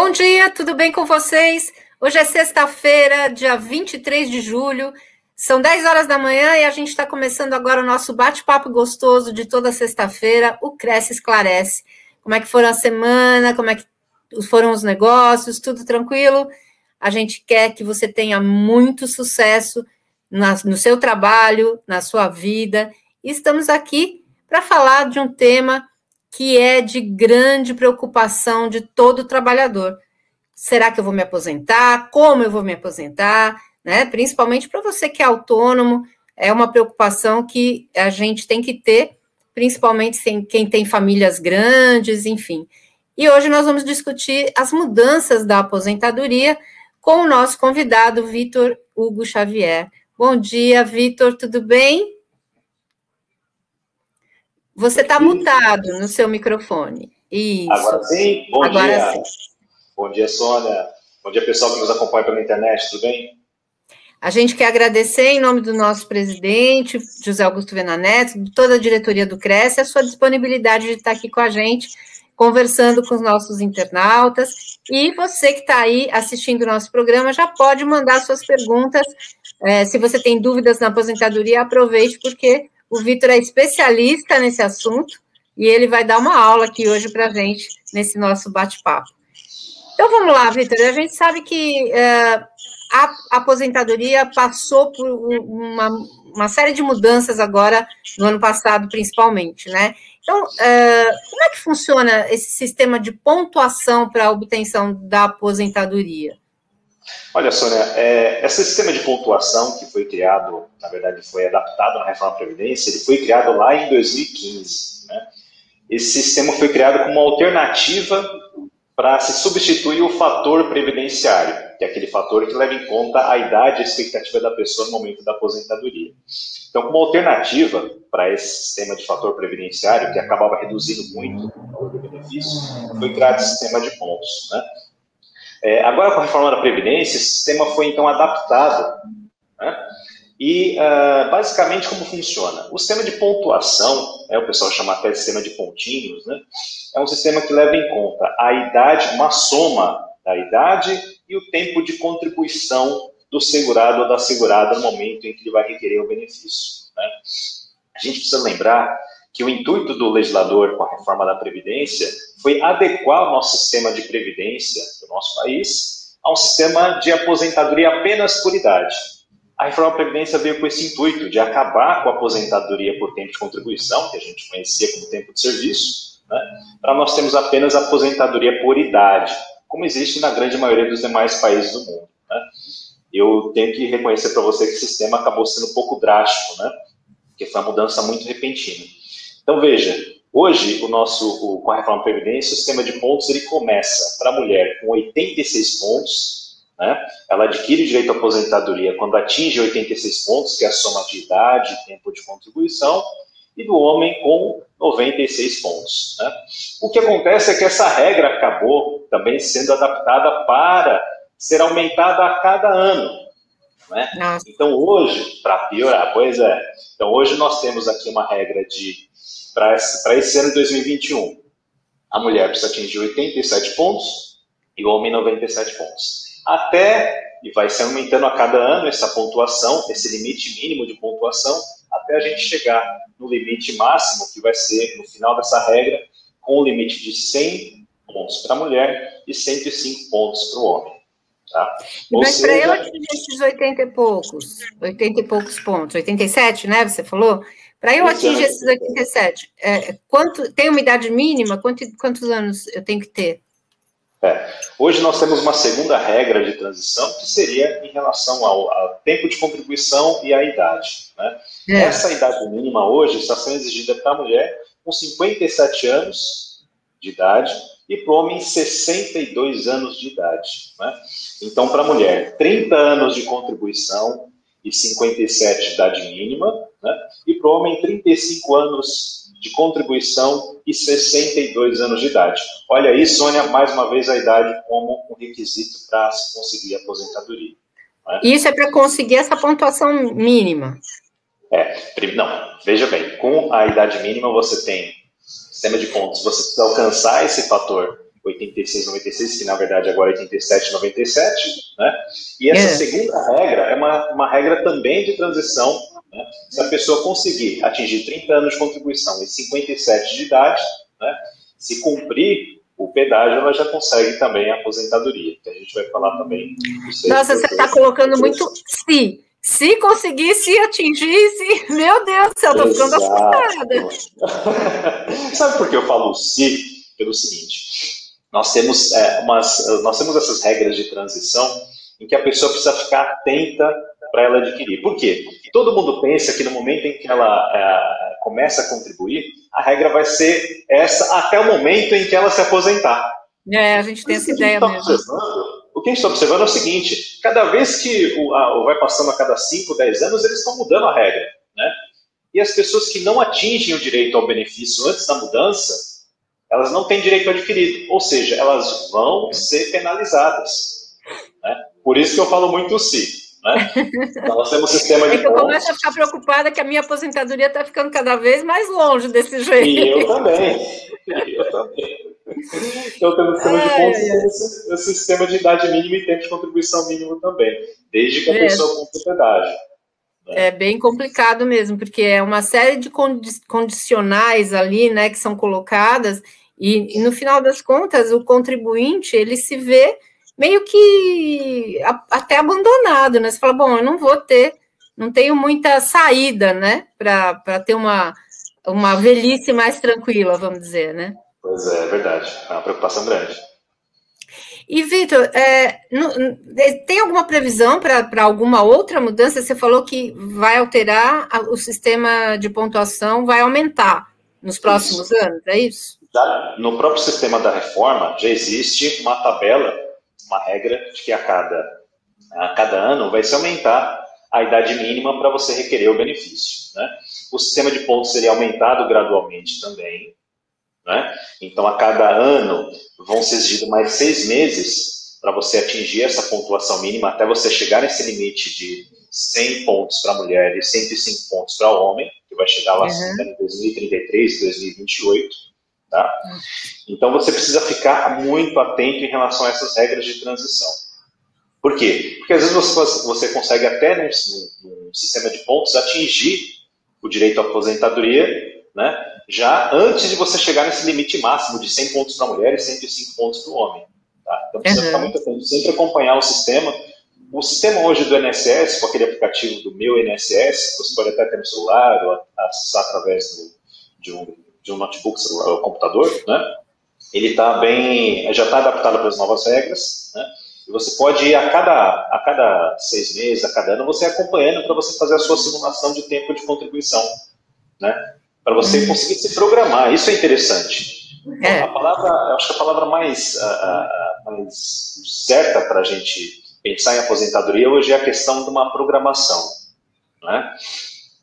Bom dia, tudo bem com vocês? Hoje é sexta-feira, dia 23 de julho, são 10 horas da manhã e a gente está começando agora o nosso bate-papo gostoso de toda sexta-feira, o Cresce Esclarece. Como é que foram a semana, como é que foram os negócios, tudo tranquilo? A gente quer que você tenha muito sucesso no seu trabalho, na sua vida. E estamos aqui para falar de um tema que é de grande preocupação de todo trabalhador. Será que eu vou me aposentar? Como eu vou me aposentar? Né? Principalmente para você que é autônomo, é uma preocupação que a gente tem que ter, principalmente quem tem famílias grandes, enfim. E hoje nós vamos discutir as mudanças da aposentadoria com o nosso convidado, Vitor Hugo Xavier. Bom dia, Vitor, tudo bem? Você está mutado no seu microfone. Isso. Agora sim? Bom Agora dia. Sim. Bom dia, Sônia. Bom dia, pessoal que nos acompanha pela internet, tudo bem? A gente quer agradecer, em nome do nosso presidente, José Augusto Venaneto, de toda a diretoria do Cresce, a sua disponibilidade de estar aqui com a gente, conversando com os nossos internautas. E você que está aí assistindo o nosso programa, já pode mandar suas perguntas. É, se você tem dúvidas na aposentadoria, aproveite, porque o Vitor é especialista nesse assunto e ele vai dar uma aula aqui hoje para a gente, nesse nosso bate-papo. Então vamos lá, Vitor. A gente sabe que uh, a aposentadoria passou por uma, uma, série de mudanças agora, no ano passado, principalmente, né? Então, uh, como é que funciona esse sistema de pontuação para a obtenção da aposentadoria? Olha, Sônia, é, esse sistema de pontuação que foi criado, na verdade foi adaptado na reforma da Previdência, ele foi criado lá em 2015. Né? Esse sistema foi criado como uma alternativa para se substituir o fator previdenciário, que é aquele fator que leva em conta a idade e a expectativa da pessoa no momento da aposentadoria. Então, como alternativa para esse sistema de fator previdenciário, que acabava reduzindo muito o benefício, foi criado esse sistema de pontos. Né? É, agora, com a reforma da Previdência, esse sistema foi então adaptado. Né? E, uh, basicamente, como funciona? O sistema de pontuação, né, o pessoal chama até de sistema de pontinhos, né, é um sistema que leva em conta a idade, uma soma da idade e o tempo de contribuição do segurado ou da segurada no momento em que ele vai requerer o benefício. Né? A gente precisa lembrar que o intuito do legislador com a reforma da Previdência foi adequar o nosso sistema de previdência do nosso país a um sistema de aposentadoria apenas por idade. A reforma da Previdência veio com esse intuito de acabar com a aposentadoria por tempo de contribuição, que a gente conhecia como tempo de serviço, né, para nós termos apenas aposentadoria por idade, como existe na grande maioria dos demais países do mundo. Né. Eu tenho que reconhecer para você que o sistema acabou sendo um pouco drástico, né, porque foi uma mudança muito repentina. Então, veja, hoje, o nosso, o, com a reforma da Previdência, o sistema de pontos ele começa para a mulher com 86 pontos, né? ela adquire direito à aposentadoria quando atinge 86 pontos, que é a soma de idade e tempo de contribuição, e do homem com 96 pontos. Né? O que acontece é que essa regra acabou também sendo adaptada para ser aumentada a cada ano. Né? Então hoje, para piorar, pois é, então hoje nós temos aqui uma regra de para esse, ano de 2021, a mulher precisa atingir 87 pontos e o homem 97 pontos. Até, e vai se aumentando a cada ano essa pontuação, esse limite mínimo de pontuação, até a gente chegar no limite máximo, que vai ser no final dessa regra, com o limite de 100 pontos para a mulher e 105 pontos para o homem. Tá? Mas seja... para eu atingir esses 80 e poucos, 80 e poucos pontos, 87, né? Você falou? Para eu atingir esses 87, é, quanto, tem uma idade mínima? Quanto, quantos anos eu tenho que ter? É, hoje nós temos uma segunda regra de transição que seria em relação ao, ao tempo de contribuição e à idade. Né? É. Essa idade mínima hoje está sendo exigida para a mulher com 57 anos de idade e para o homem 62 anos de idade. Né? Então, para a mulher, 30 anos de contribuição e 57 de idade mínima, né? e para o homem 35 anos de contribuição e 62 anos de idade. Olha aí, Sônia, mais uma vez a idade como um requisito para se conseguir a aposentadoria. Né? Isso é para conseguir essa pontuação mínima. É, não, veja bem, com a idade mínima você tem sistema de pontos, você precisa alcançar esse fator 86, 96, que na verdade agora é 87, 97, né? E essa é. segunda regra é uma, uma regra também de transição, né? Se a pessoa conseguir atingir 30 anos de contribuição e 57 de idade, né? Se cumprir o pedágio, ela já consegue também a aposentadoria, que a gente vai falar também. Nossa, você está colocando muito se. Se conseguisse atingisse, meu Deus do céu, estou ficando assustada. Sabe por que eu falo se? Pelo seguinte, nós temos, é, umas, nós temos essas regras de transição em que a pessoa precisa ficar atenta para ela adquirir. Por quê? Todo mundo pensa que no momento em que ela é, começa a contribuir, a regra vai ser essa até o momento em que ela se aposentar. É, a gente tem essa ideia tá mesmo. O que a gente está observando é o seguinte: cada vez que o, a, vai passando a cada 5, 10 anos, eles estão mudando a regra. Né? E as pessoas que não atingem o direito ao benefício antes da mudança, elas não têm direito adquirido. Ou seja, elas vão ser penalizadas. Né? Por isso que eu falo muito se. Né? Então, nós temos um sistema de. É que eu começo a ficar preocupada que a minha aposentadoria está ficando cada vez mais longe desse jeito. E eu também. eu também. Então, temos sistema de pontos, esse, esse, sistema de idade mínima e tempo de contribuição mínimo também, desde que a é. pessoa cumpra propriedade. Né? É bem complicado mesmo, porque é uma série de condicionais ali, né, que são colocadas, e, e no final das contas, o contribuinte, ele se vê meio que até abandonado, né? Você fala, bom, eu não vou ter, não tenho muita saída, né, para ter uma, uma velhice mais tranquila, vamos dizer, né? Pois é, é verdade. É uma preocupação grande. E, Vitor, é, tem alguma previsão para alguma outra mudança? Você falou que vai alterar o sistema de pontuação, vai aumentar nos próximos isso. anos, é isso? No próprio sistema da reforma já existe uma tabela uma regra de que a cada, a cada ano vai se aumentar a idade mínima para você requerer o benefício. Né? O sistema de pontos seria aumentado gradualmente também. Né? Então, a cada ano vão ser exigidos mais seis meses para você atingir essa pontuação mínima até você chegar nesse limite de 100 pontos para mulher e 105 pontos para homem, que vai chegar lá uhum. em 2033, 2028. Tá? Então você precisa ficar muito atento em relação a essas regras de transição. Por quê? Porque às vezes você, você consegue até num, num, sistema de pontos atingir o direito à aposentadoria, né? Já antes de você chegar nesse limite máximo de 100 pontos para a mulher e 105 pontos para o homem. Tá? Então precisa uhum. ficar muito atento, sempre acompanhar o sistema. O sistema hoje do INSS, com aquele aplicativo do meu INSS, você pode até ter no celular ou acessar através do, de um de um notebook, celular, computador, né? Ele tá bem, já está adaptado para as novas regras, né? E você pode ir a cada, a cada seis meses, a cada ano, você acompanhando para você fazer a sua simulação de tempo de contribuição, né? Para você uhum. conseguir se programar. Isso é interessante. É. A palavra, acho que a palavra mais, mais certa para a gente pensar em aposentadoria hoje é a questão de uma programação, né?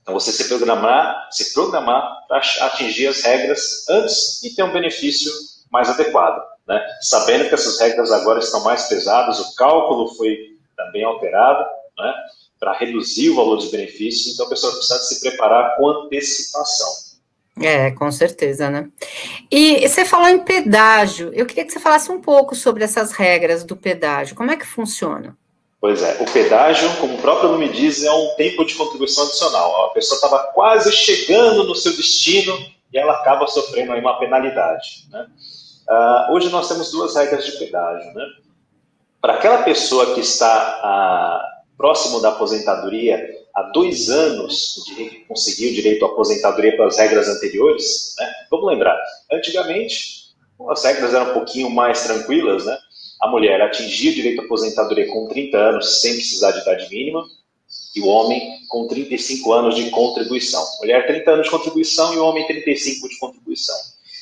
Então, você se programar, se programar para atingir as regras antes e ter um benefício mais adequado. Né? Sabendo que essas regras agora estão mais pesadas, o cálculo foi também alterado né? para reduzir o valor dos benefícios, então a pessoa precisa se preparar com antecipação. É, com certeza, né? E você falou em pedágio, eu queria que você falasse um pouco sobre essas regras do pedágio, como é que funciona? Pois é, o pedágio, como o próprio nome diz, é um tempo de contribuição adicional. A pessoa estava quase chegando no seu destino e ela acaba sofrendo aí uma penalidade. Né? Uh, hoje nós temos duas regras de pedágio. Né? Para aquela pessoa que está uh, próximo da aposentadoria há dois anos de conseguir o direito à aposentadoria pelas regras anteriores, né? vamos lembrar, antigamente as regras eram um pouquinho mais tranquilas, né? A mulher atingir o direito à aposentadoria com 30 anos sem precisar de idade mínima, e o homem com 35 anos de contribuição. Mulher 30 anos de contribuição e o homem 35 de contribuição.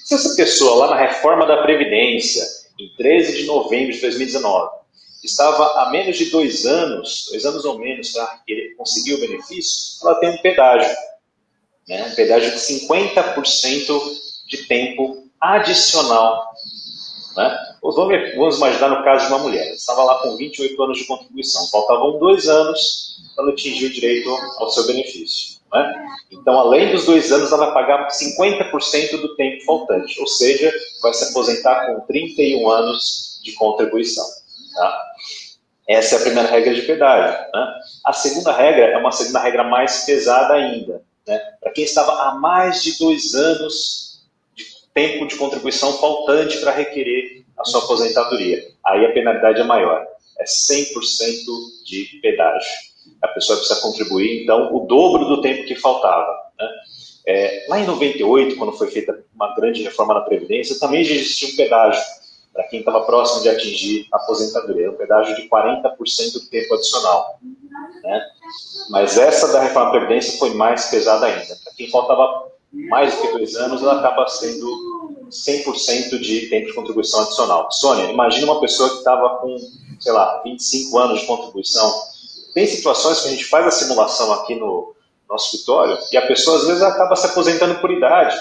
Se essa pessoa, lá na reforma da Previdência, em 13 de novembro de 2019, estava a menos de dois anos, dois anos ou menos, para conseguir o benefício, ela tem um pedágio. Né? Um pedágio de 50% de tempo adicional né? Vamos, imaginar no caso de uma mulher, ela estava lá com 28 anos de contribuição, faltavam dois anos para atingir o direito ao seu benefício. Né? Então, além dos dois anos, ela vai pagar 50% do tempo faltante, ou seja, vai se aposentar com 31 anos de contribuição. Tá? Essa é a primeira regra de pedágio. Né? A segunda regra é uma segunda regra mais pesada ainda. Né? Para quem estava há mais de dois anos de tempo de contribuição faltante para requerer a sua aposentadoria, aí a penalidade é maior. É 100% de pedágio. A pessoa precisa contribuir, então, o dobro do tempo que faltava. Né? É, lá em 98, quando foi feita uma grande reforma da Previdência, também existia um pedágio para quem estava próximo de atingir a aposentadoria, um pedágio de 40% do tempo adicional. Né? Mas essa da reforma da Previdência foi mais pesada ainda. Para quem faltava mais do que dois anos, ela acaba sendo 100% de tempo de contribuição adicional. Sônia, imagina uma pessoa que estava com, sei lá, 25 anos de contribuição. Tem situações que a gente faz a simulação aqui no nosso escritório e a pessoa às vezes acaba se aposentando por idade,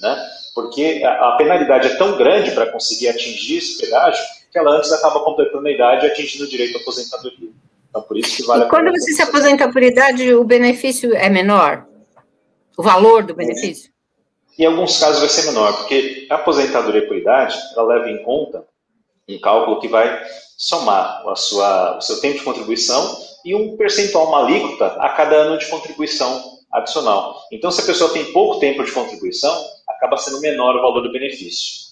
né? porque a, penalidade é tão grande para conseguir atingir esse pedágio que ela antes acaba completando a idade e atingindo o direito à aposentadoria. Então, por isso que vale e quando você se aposenta por idade, o benefício é menor? O valor do benefício? Em alguns casos vai ser menor, porque a aposentadoria por idade, ela leva em conta um cálculo que vai somar a sua, o seu tempo de contribuição e um percentual, uma alíquota a cada ano de contribuição adicional. Então, se a pessoa tem pouco tempo de contribuição, acaba sendo menor o valor do benefício.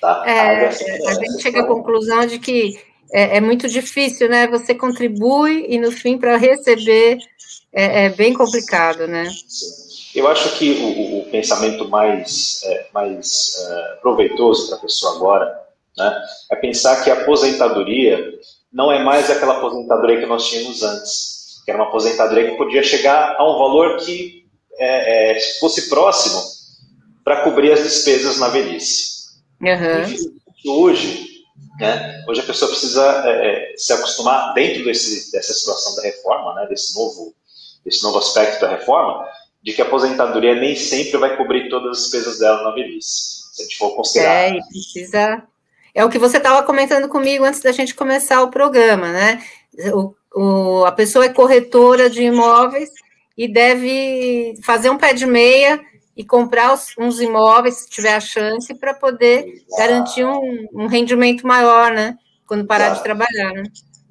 Tá? É, a gente chega à conclusão de que é, é, muito difícil, né? Você contribui e no fim para receber é, é, bem complicado, né? Eu acho que o, o pensamento mais, é, mais é, proveitoso para a pessoa agora né, é pensar que a aposentadoria não é mais aquela aposentadoria que nós tínhamos antes, que era uma aposentadoria que podia chegar a um valor que é, fosse próximo para cobrir as despesas na velhice. Uhum. Hoje, né, hoje a pessoa precisa é, é, se acostumar dentro desse, dessa situação da reforma, né, desse novo, desse novo aspecto da reforma, de que a aposentadoria nem sempre vai cobrir todas as despesas dela na velhice. Se a gente for considerar. É, e precisa. É o que você estava comentando comigo antes da gente começar o programa, né? O, o, a pessoa é corretora de imóveis e deve fazer um pé de meia e comprar os, uns imóveis, se tiver a chance, para poder Exato. garantir um, um, rendimento maior, né? Quando parar Exato. de trabalhar, né?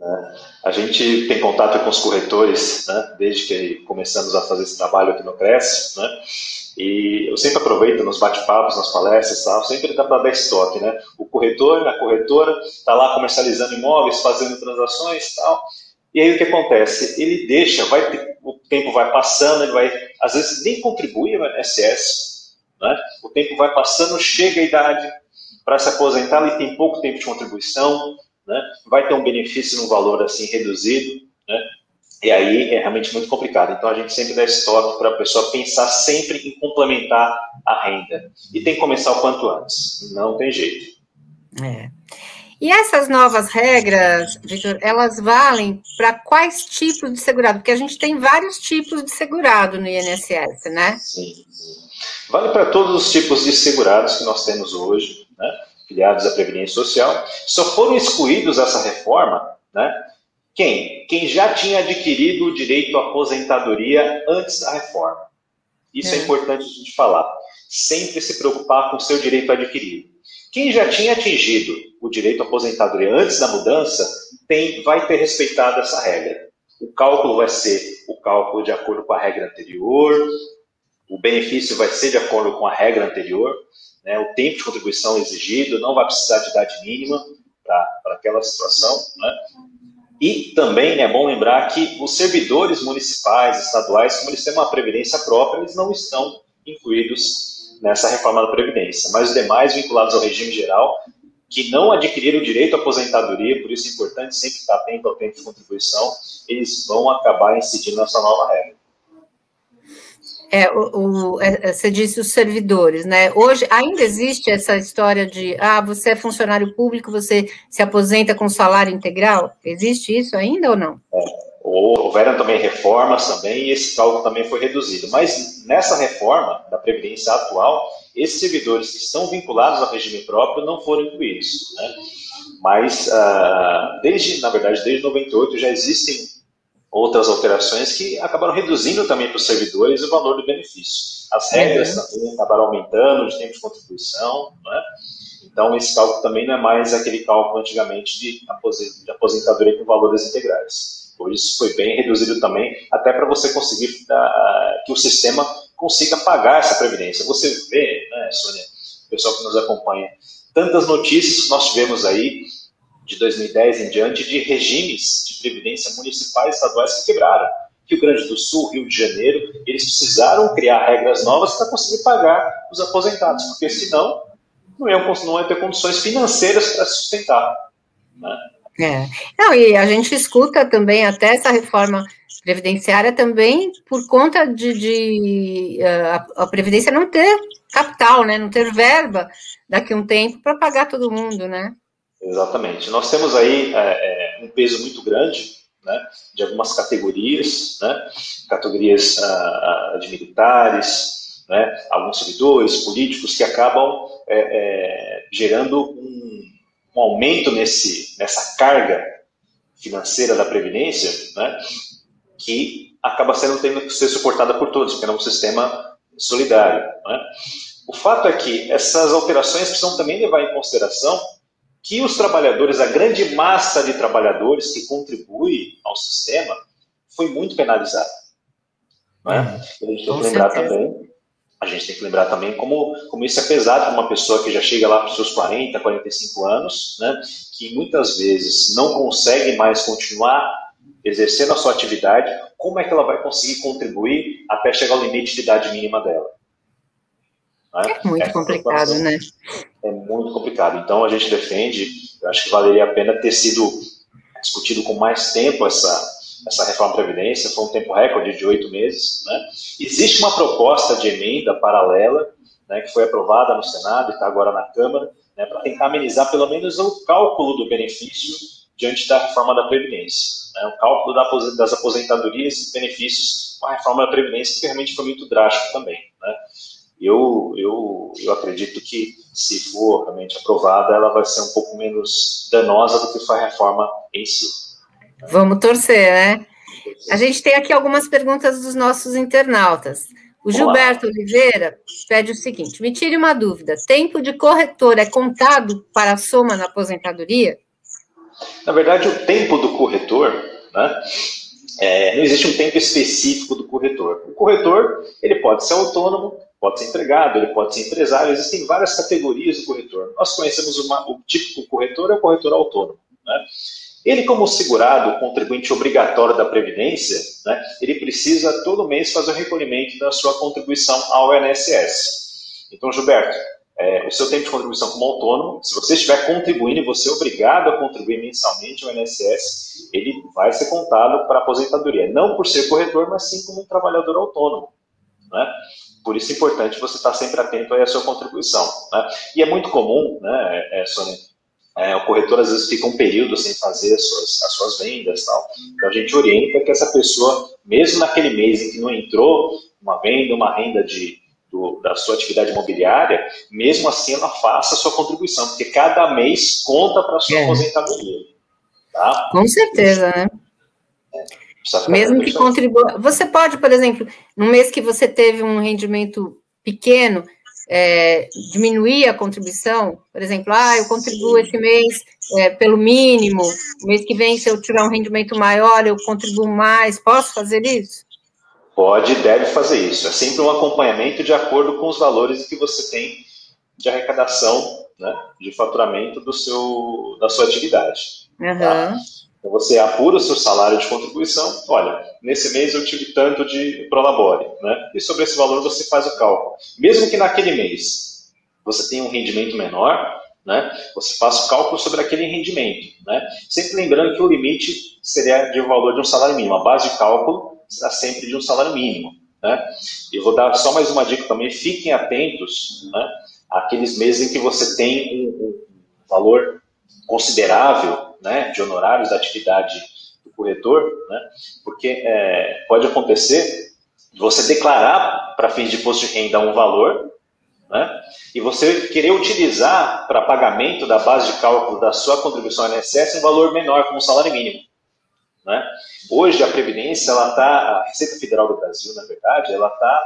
É. A gente tem contato com os corretores, né? Desde que começamos a fazer esse trabalho aqui no Cresce, né? E eu sempre aproveito nos bate-papos, nas palestras, tal, sempre dá para dar estoque, né? O corretor, a corretora, está lá comercializando imóveis, fazendo transações, tal. E aí o que acontece? Ele deixa, vai o tempo vai passando, ele vai, às vezes nem contribui no INSS, né? o tempo vai passando, chega a idade para se aposentar, ele tem pouco tempo de contribuição, né? vai ter um benefício num valor assim reduzido, né? e aí é realmente muito complicado. Então a gente sempre dá estoque para a pessoa pensar sempre em complementar a renda. E tem que começar o quanto antes, não tem jeito. É. E essas novas regras, Victor, elas valem para quais tipos de segurado? Porque a gente tem vários tipos de segurado no INSS, né? Sim. Vale para todos os tipos de segurados que nós temos hoje, né? Filiados à Previdência Social. Só foram excluídos essa reforma, né? Quem? Quem já tinha adquirido o direito à aposentadoria antes da reforma. Isso é, é importante a gente falar. Sempre se preocupar com o seu direito adquirido. Quem já tinha atingido o direito à aposentadoria antes da mudança tem, vai ter respeitado essa regra. O cálculo vai ser o cálculo de acordo com a regra anterior, o benefício vai ser de acordo com a regra anterior, né, o tempo de contribuição exigido, não vai precisar de idade mínima para aquela situação. Né? E também é bom lembrar que os servidores municipais, estaduais, como eles têm uma previdência própria, eles não estão incluídos nessa reforma da Previdência, mas os demais vinculados ao regime geral, que não adquiriram o direito à aposentadoria, por isso é importante sempre estar atento ao tempo de contribuição, eles vão acabar incidindo nessa nova regra. É, o, o, é, é, você disse os servidores, né? Hoje ainda existe essa história de ah, você é funcionário público, você se aposenta com salário integral? Existe isso ainda ou não? É, houveram também reformas também, e esse cálculo também foi reduzido. Mas nessa reforma da Previdência atual, esses servidores que estão vinculados ao regime próprio não foram incluídos. Né? Mas, uh, desde, na verdade, desde 98 já existem outras alterações que acabaram reduzindo também para os servidores o valor do benefício. As regras uhum. também acabaram aumentando de tempo de contribuição, né? Então, esse cálculo também não é mais aquele cálculo antigamente de aposentadoria com valores integrais. Por isso, foi bem reduzido também, até para você conseguir uh, que o sistema consiga pagar essa previdência. Você vê, né, Sônia, o pessoal que nos acompanha, tantas notícias que nós tivemos aí de 2010 em diante de regimes de previdência municipais e estaduais que quebraram. Rio Grande do Sul, Rio de Janeiro, eles precisaram criar regras novas para conseguir pagar os aposentados, porque senão não iam, não iam ter condições financeiras para sustentar. Né? É. Não, e a gente escuta também até essa reforma previdenciária também por conta de, de uh, a, a, Previdência não ter capital, né, não ter verba daqui a um tempo para pagar todo mundo, né? Exatamente. Nós temos aí é, é, um peso muito grande né, de algumas categorias, né, categorias uh, de militares, né, alguns servidores, políticos que acabam é, é, gerando um, um, aumento nesse, nessa carga financeira da Previdência, né, que acaba sendo tendo que ser suportada por todos, porque é um sistema solidário. Né. O fato é que essas alterações precisam também levar em consideração que os trabalhadores, a grande massa de trabalhadores que contribui ao sistema, foi muito penalizada. Né? A gente tem que lembrar também, a gente tem que lembrar também como, como isso é pesado para uma pessoa que já chega lá para os seus 40, 45 anos, né? que muitas vezes não consegue mais continuar exercendo a sua atividade, como é que ela vai conseguir contribuir até chegar ao limite de idade mínima dela? Né? É muito Essa complicado, né? É muito complicado. Então a gente defende, eu acho que valeria a pena ter sido discutido com mais tempo essa, essa reforma da Previdência, foi um tempo recorde de oito meses. Né? Existe uma proposta de emenda paralela, né, que foi aprovada no Senado e está agora na Câmara, né, para tentar amenizar pelo menos o cálculo do benefício diante da reforma da Previdência. Né, o cálculo das aposentadorias e benefícios com a reforma da Previdência, que realmente foi muito drástico também. Eu, eu, eu acredito que, se for realmente aprovada, ela vai ser um pouco menos danosa do que foi a reforma em si. Vamos torcer, né? A gente tem aqui algumas perguntas dos nossos internautas. O Gilberto Oliveira pede o seguinte: me tire uma dúvida. Tempo de corretor é contado para a soma na aposentadoria? Na verdade, o tempo do corretor, né? É, não existe um tempo específico do corretor. O corretor ele pode ser autônomo, pode ser empregado, ele pode ser empresário, existem várias categorias do corretor. Nós conhecemos uma, o típico corretor, é o corretor autônomo. Né? Ele, como segurado, contribuinte obrigatório da Previdência, né, ele precisa todo mês fazer o recolhimento da sua contribuição ao INSS. Então, Gilberto, é, o seu tempo de contribuição como autônomo, se você estiver contribuindo e você é obrigado a contribuir mensalmente ao INSS, ele vai ser contado para a aposentadoria. Não por ser corretor, mas sim como um trabalhador autônomo. Né? Por isso é importante você estar sempre atento à sua contribuição. Né? E é muito comum, né, é, Sônia, é, o corretor às vezes fica um período sem fazer as suas, as suas vendas tal. Então a gente orienta que essa pessoa, mesmo naquele mês em que não entrou uma venda, uma renda de, do, da sua atividade imobiliária, mesmo assim ela faça a sua contribuição, porque cada mês conta para a sua é. aposentadoria. Tá? Com certeza, né? Mesmo que contribua. Você pode, por exemplo, no mês que você teve um rendimento pequeno, é, diminuir a contribuição, por exemplo, ah, eu contribuo esse mês é, pelo mínimo, mês que vem, se eu tiver um rendimento maior, eu contribuo mais, posso fazer isso? Pode, deve fazer isso. É sempre um acompanhamento de acordo com os valores que você tem de arrecadação, né, de faturamento do seu, da sua atividade. Uhum. Tá? Então você apura o seu salário de contribuição, olha, nesse mês eu tive tanto de Prolabore, né? E sobre esse valor você faz o cálculo. Mesmo que naquele mês você tenha um rendimento menor, né? Você faz o cálculo sobre aquele rendimento, né? Sempre lembrando que o limite seria de um valor de um salário mínimo. A base de cálculo será sempre de um salário mínimo, né? E vou dar só mais uma dica também, fiquem atentos, né? Aqueles meses em que você tem um, um valor considerável né, de honorários da atividade do corretor, né, porque é, pode acontecer você declarar para fins de imposto de renda um valor, né, e você querer utilizar para pagamento da base de cálculo da sua contribuição INSS um valor menor, como salário mínimo. Né? Hoje a Previdência, ela está, a Receita Federal do Brasil, na verdade, ela está,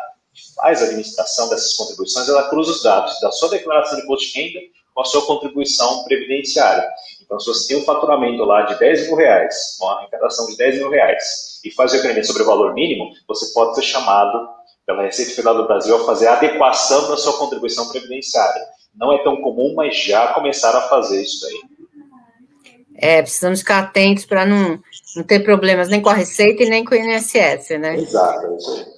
faz a administração dessas contribuições, ela cruza os dados da sua declaração de imposto de renda com a sua contribuição previdenciária. Então, se você tem um faturamento lá de 10 mil reais, uma arrecadação de 10 mil reais, e faz o requerimento sobre o valor mínimo, você pode ser chamado pela Receita Federal do Brasil a fazer a adequação da sua contribuição previdenciária. Não é tão comum, mas já começaram a fazer isso aí. É, precisamos ficar atentos para não, não ter problemas nem com a Receita e nem com o INSS, né? Exato, é isso aí.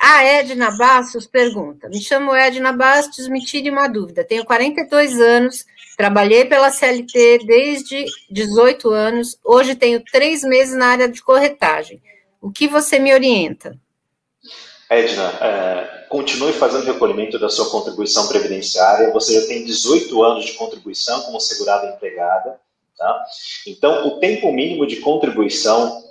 A Edna Bastos pergunta: Me chamo Edna Bastos, me tire uma dúvida. Tenho 42 anos, trabalhei pela CLT desde 18 anos, hoje tenho três meses na área de corretagem. O que você me orienta? Edna, é, continue fazendo recolhimento da sua contribuição previdenciária. Você já tem 18 anos de contribuição como segurada empregada. Tá? Então, o tempo mínimo de contribuição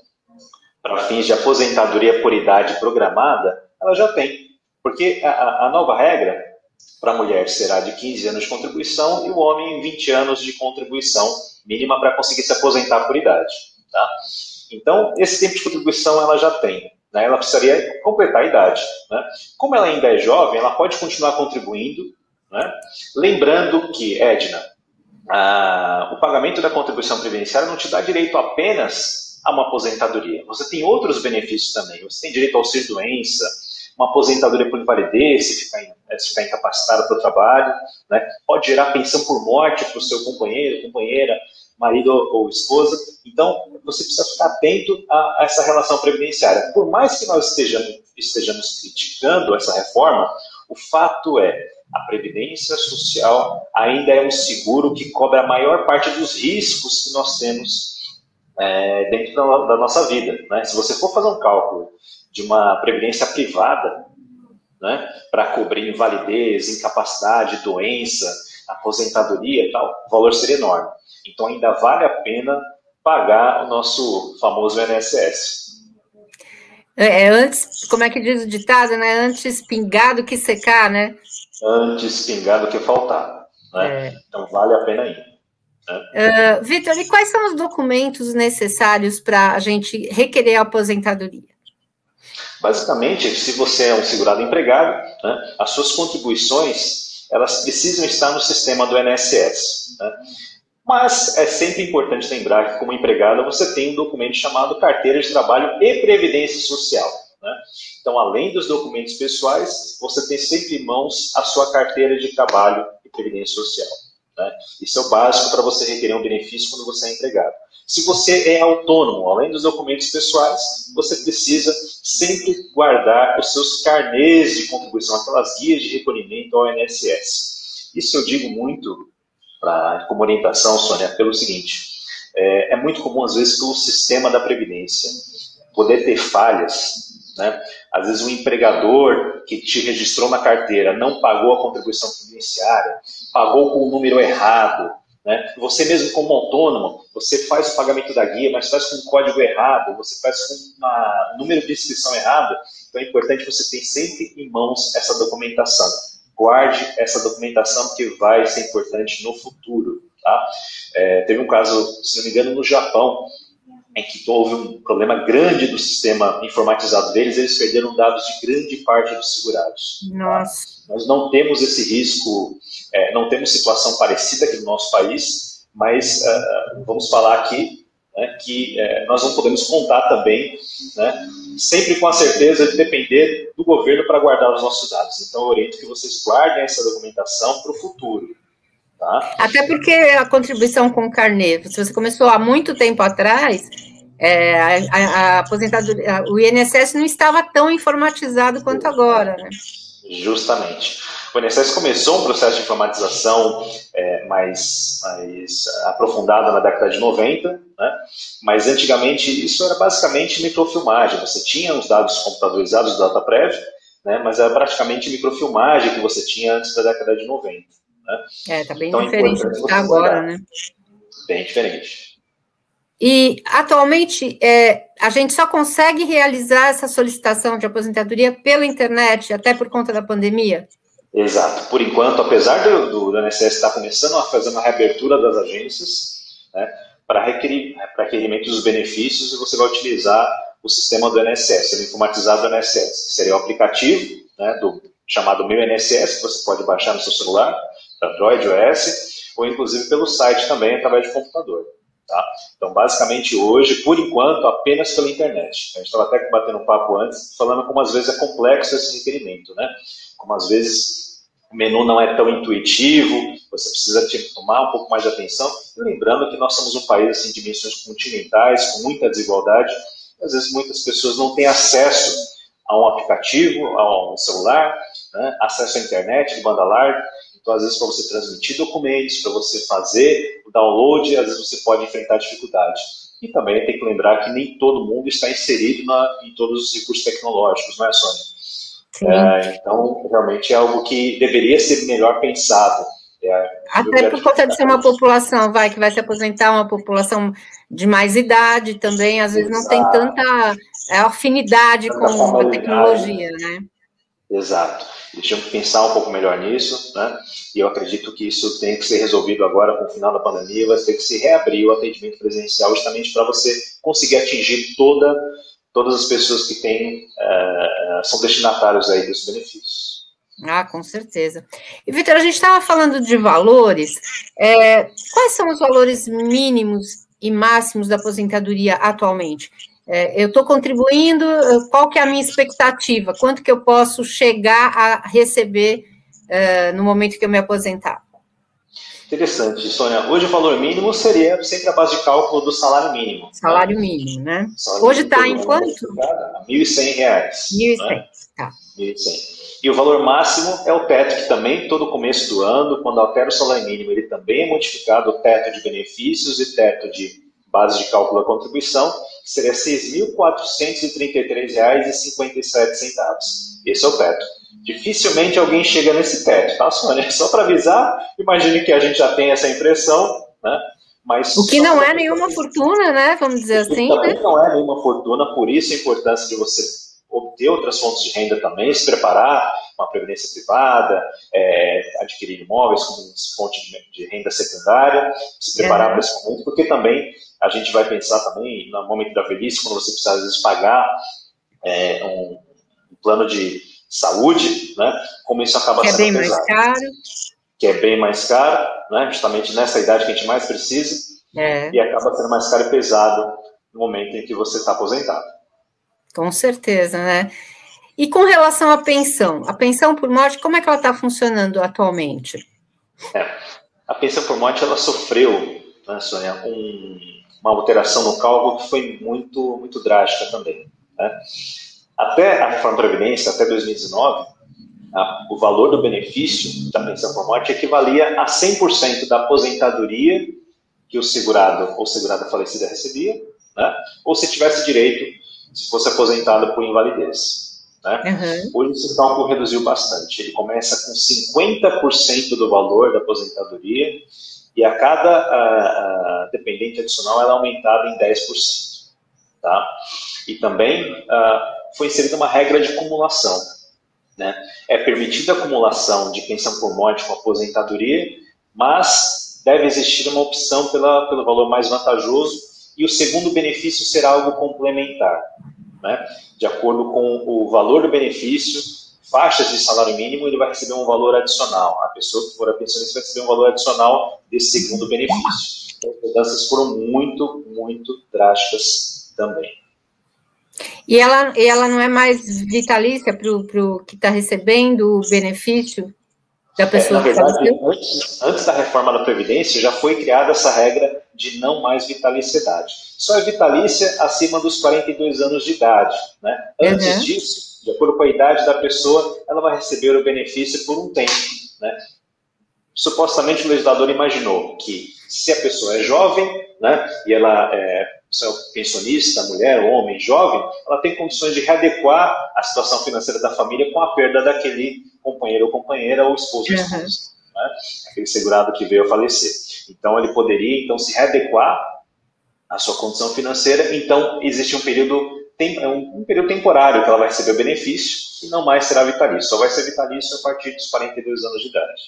para fins de aposentadoria por idade programada ela já tem. Porque a, a nova regra para a mulher será de 15 anos de contribuição e o homem 20 anos de contribuição mínima para conseguir se aposentar por idade. Tá? Então, esse tempo de contribuição ela já tem. Né? Ela precisaria completar a idade. Né? Como ela ainda é jovem, ela pode continuar contribuindo. Né? Lembrando que, Edna, o pagamento da contribuição previdenciária não te dá direito apenas a uma aposentadoria. Você tem outros benefícios também. Você tem direito ao auxílio-doença, uma aposentadoria por invalidez, se ficar, eh, se ficar incapacitado para o trabalho, né? pode gerar pensão por morte para o seu companheiro, companheira, marido ou esposa. Então, você precisa ficar atento a, a essa relação previdenciária. Por mais que nós estejamos, estejamos criticando essa reforma, o fato é a previdência social ainda é um seguro que cobre a maior parte dos riscos que nós temos é, dentro da, da, nossa vida. Né? Se você for fazer um cálculo de uma previdência privada, né, para cobrir invalidez, incapacidade, doença, aposentadoria e tal, o valor seria enorme. Então ainda vale a pena pagar o nosso famoso INSS. É, é, antes, como é que diz o ditado, né? Antes pingado que secar, né? Antes pingado que faltar. Né? É. Então vale a pena ir. Né? Uh, Vitor, e quais são os documentos necessários para a gente requerer a aposentadoria? Basicamente, se você é um segurado empregado, né, as suas contribuições elas precisam estar no sistema do INSS. Né? Mas é sempre importante lembrar que, como empregado, você tem um documento chamado Carteira de Trabalho e Previdência Social. Né? Então, além dos documentos pessoais, você tem sempre em mãos a sua carteira de trabalho e previdência social. Né? Isso é o básico para você requerer um benefício quando você é empregado. Se você é autônomo, além dos documentos pessoais, você precisa sempre guardar os seus carnês de contribuição, aquelas guias de recolhimento ao INSS. Isso eu digo muito pra, como orientação, Sônia, pelo seguinte: é, é muito comum, às vezes, pelo sistema da Previdência poder ter falhas. Né? Às vezes, um empregador que te registrou na carteira não pagou a contribuição previdenciária, pagou com o número errado, né? Você mesmo como autônomo, você faz o pagamento da guia, mas faz com um código errado, você faz com um número de inscrição errado. Então é importante você ter sempre em mãos essa documentação. Guarde essa documentação porque vai ser importante no futuro. Tá? É, teve um caso, se não me engano, no Japão, em que houve um problema grande do sistema informatizado deles, eles perderam dados de grande parte dos segurados. Nossa. Nós não temos esse risco, é, não temos situação parecida aqui no nosso país, mas uh, vamos falar aqui né, que uh, nós não podemos contar também, né, sempre com a certeza de depender do governo para guardar os nossos dados. Então, eu oriento que vocês guardem essa documentação para o futuro. Tá? Até porque a contribuição com o carnê, se você começou há muito tempo atrás, é, a, a, a, aposentadoria, o INSS não estava tão informatizado quanto agora, né? Justamente. O INSS começou um processo de informatização é, mais, mais aprofundado na década de 90, né? mas antigamente isso era basicamente microfilmagem. Você tinha os dados computadorizados do DataPrev, né? mas era praticamente microfilmagem que você tinha antes da década de 90. Né? É, está bem então, diferente do que está agora, né? Bem diferente. E, atualmente, é, a gente só consegue realizar essa solicitação de aposentadoria pela internet, até por conta da pandemia? Exato. Por enquanto, apesar do, do, do INSS estar começando a fazer uma reabertura das agências, né, para requerimento dos benefícios você vai utilizar o sistema do INSS, o informatizado do INSS, que seria o aplicativo né, do chamado Meu INSS, que você pode baixar no seu celular, Android, OS, ou inclusive pelo site também, através de computador. Tá? Então, basicamente, hoje, por enquanto, apenas pela internet. A gente estava até batendo um papo antes, falando como às vezes é complexo esse requerimento, né? Como às vezes o menu não é tão intuitivo, você precisa tomar um pouco mais de atenção. E lembrando que nós somos um país assim, de dimensões continentais, com muita desigualdade, às vezes muitas pessoas não têm acesso a um aplicativo, a um celular, né? acesso à internet de banda larga. Então, às vezes, para você transmitir documentos, para você fazer o download, às vezes você pode enfrentar dificuldade. E também tem que lembrar que nem todo mundo está inserido na, em todos os recursos tecnológicos, não é, Sônia? É, então, realmente é algo que deveria ser melhor pensado. É, Até por conta de ser uma população, vai, que vai se aposentar, uma população de mais idade também, às vezes Exato. não tem tanta é, afinidade tanta com a tecnologia, né? Exato. Eles tinham que pensar um pouco melhor nisso, né? E eu acredito que isso tem que ser resolvido agora com o final da pandemia, vai ter que se reabrir o atendimento presencial justamente para você conseguir atingir toda, todas as pessoas que têm, uh, são destinatários aí dos benefícios. Ah, com certeza. E, Vitor, a gente estava falando de valores. É, quais são os valores mínimos e máximos da aposentadoria atualmente? É, eu estou contribuindo, qual que é a minha expectativa? Quanto que eu posso chegar a receber é, no momento que eu me aposentar? Interessante, Sônia. Hoje o valor mínimo seria sempre a base de cálculo do salário mínimo. Salário né? mínimo, né? Salário Hoje está em quanto? R$ 1.100. R$ 1.100, né? tá. 1.100. E o valor máximo é o teto, que também todo começo do ano, quando altera o salário mínimo, ele também é modificado o teto de benefícios e teto de base de cálculo da contribuição, que seria R$ 6.433,57. Esse é o teto. Dificilmente alguém chega nesse teto, tá, Sônia? Só para avisar, imagine que a gente já tem essa impressão, né? Mas o que não é nenhuma fortuna, né? Vamos dizer assim. Também né? não é nenhuma fortuna, por isso a importância de você obter outras fontes de renda também, se preparar, uma previdência privada, é, adquirir imóveis como fonte de, renda secundária, se preparar para esse momento, porque também a gente vai pensar também no momento da velhice, quando você precisa às vezes pagar é, um, um, plano de saúde, né? Como isso acaba é sendo é bem pesado. mais caro. Que é bem mais caro, né? Justamente nessa idade que a gente mais precisa. É. E acaba sendo mais caro e pesado no momento em que você está aposentado. Com certeza, né? E com relação à pensão, a pensão por morte, como é que ela está funcionando atualmente? É, a pensão por morte ela sofreu, né, Sônia, um, uma alteração no cálculo que foi muito, muito drástica também. Né? Até a reforma da Previdência, até 2019, a, o valor do benefício da pensão por morte equivalia a 100% da aposentadoria que o segurado ou segurada falecida recebia, né? ou se tivesse direito, se fosse aposentado por invalidez. Né? Uhum. Hoje esse cálculo reduziu bastante. Ele começa com 50% do valor da aposentadoria e a cada dependente adicional ela é aumentada em 10%. Tá? E também uh, foi inserida uma regra de acumulação. Né? É permitida a acumulação de pensão por morte com aposentadoria, mas deve existir uma opção pela, pelo valor mais vantajoso e o segundo benefício será algo complementar. Né? De acordo com o valor do benefício, faixas de salário mínimo, ele vai receber um valor adicional. A pessoa que for a pensionista vai receber um valor adicional desse segundo benefício. Então, as mudanças foram muito, muito drásticas também. E ela, ela não é mais vitalícia para o que está recebendo o benefício da pessoa é, na verdade, antes, antes, da reforma da Previdência, já foi criada essa regra de não mais vitaliciedade. Só é vitalícia acima dos 42 anos de idade. Né? Antes uhum. disso, de acordo com a idade da pessoa, ela vai receber o benefício por um tempo. Né? Supostamente o legislador imaginou que se a pessoa é jovem, né, e ela é, é pensionista, mulher, homem, jovem, ela tem condições de readequar a situação financeira da família com a perda daquele companheiro ou companheira ou esposo ou esposa, uhum. né? aquele segurado que veio a falecer. Então ele poderia então se readequar à sua condição financeira. Então existe um período é um, período temporário que ela vai receber o benefício e não mais será vitalício. Só vai ser vitalício a partir dos 42 anos de idade.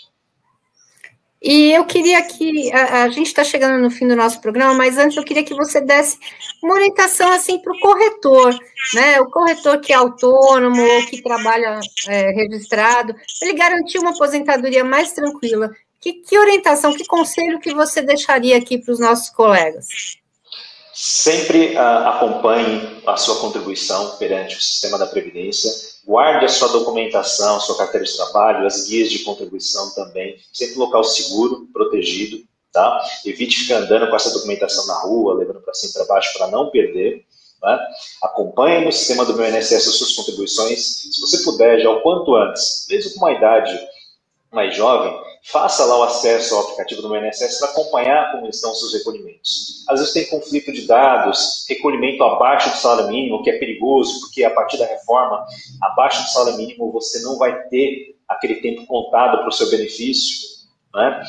E eu queria que a, a gente está chegando no fim do nosso programa, mas antes eu queria que você desse uma orientação assim para o corretor, né? O corretor que é autônomo ou que trabalha é, registrado, ele garantir uma aposentadoria mais tranquila. Que, que orientação, que conselho que você deixaria aqui para os nossos colegas? Sempre uh, acompanhe a sua contribuição perante o sistema da Previdência, guarde a sua documentação, sua carteira de trabalho, as guias de contribuição também, sempre local seguro, protegido, tá? Evite ficar andando com essa documentação na rua, levando para cima e para baixo para não perder. Né? Acompanhe no sistema do meu INSS as suas contribuições, se você puder, já o quanto antes, mesmo com uma idade mais jovem, faça lá o acesso ao aplicativo do INSS para acompanhar como estão os seus recolhimentos. Às vezes tem conflito de dados, recolhimento abaixo do salário mínimo, que é perigoso, porque a partir da reforma, abaixo do salário mínimo, você não vai ter aquele tempo contado para o seu benefício, né?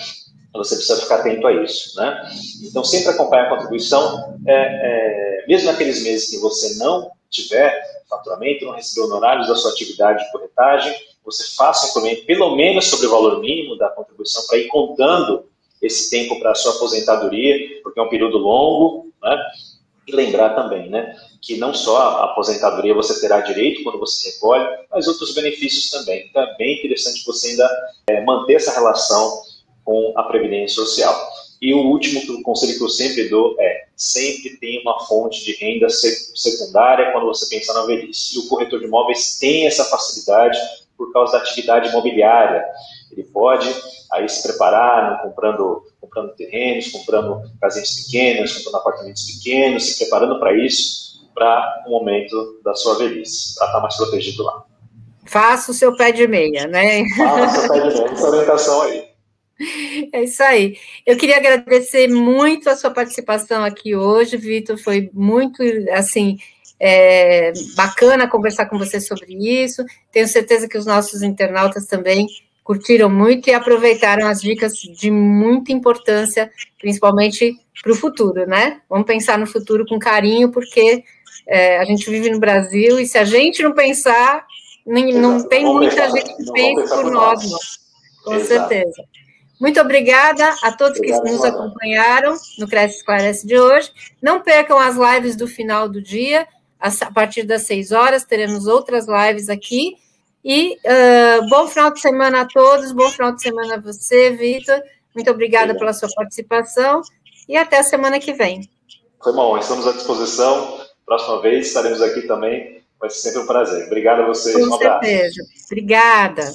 Então você precisa ficar atento a isso, né? Então sempre acompanhar a contribuição, é, é, mesmo naqueles meses que você não tiver faturamento, não recebeu honorários da sua atividade de corretagem, você faça um incremento pelo menos sobre o valor mínimo da contribuição para ir contando esse tempo para a sua aposentadoria, porque é um período longo, né? E lembrar também, né, que não só a aposentadoria você terá direito quando você recolhe, mas outros benefícios também. Então é bem interessante você ainda é, manter essa relação com a Previdência Social. E o último conselho que eu sempre dou é: sempre tenha uma fonte de renda secundária quando você pensar na velhice. E o corretor de imóveis tem essa facilidade por causa da atividade imobiliária. Ele pode aí se preparar comprando, comprando terrenos, comprando casinhas pequenas, comprando apartamentos pequenos, se preparando para isso, para o momento da sua velhice, para estar mais protegido lá. Faça o seu pé de meia, né? Faça o seu pé de meia, essa orientação aí. É isso aí. Eu queria agradecer muito a sua participação aqui hoje, Vitor. Foi muito, assim, é bacana conversar com você sobre isso. Tenho certeza que os nossos internautas também curtiram muito e aproveitaram as dicas de muita importância, principalmente para o futuro, né? Vamos pensar no futuro com carinho, porque é, a gente vive no Brasil e se a gente não pensar, nem, não tem muita gente que pense por nós, não. com Exato. certeza. Muito obrigada a todos Obrigado, que nos acompanharam no Cresce Esclarece de hoje. Não percam as lives do final do dia a partir das seis horas, teremos outras lives aqui. E uh, bom final de semana a todos, bom final de semana a você, Vitor. Muito obrigada pela sua participação e até a semana que vem. Foi bom, estamos à disposição. Próxima vez estaremos aqui também. Vai ser sempre um prazer. Obrigado a vocês. Com um certeza. Abraço. Obrigada.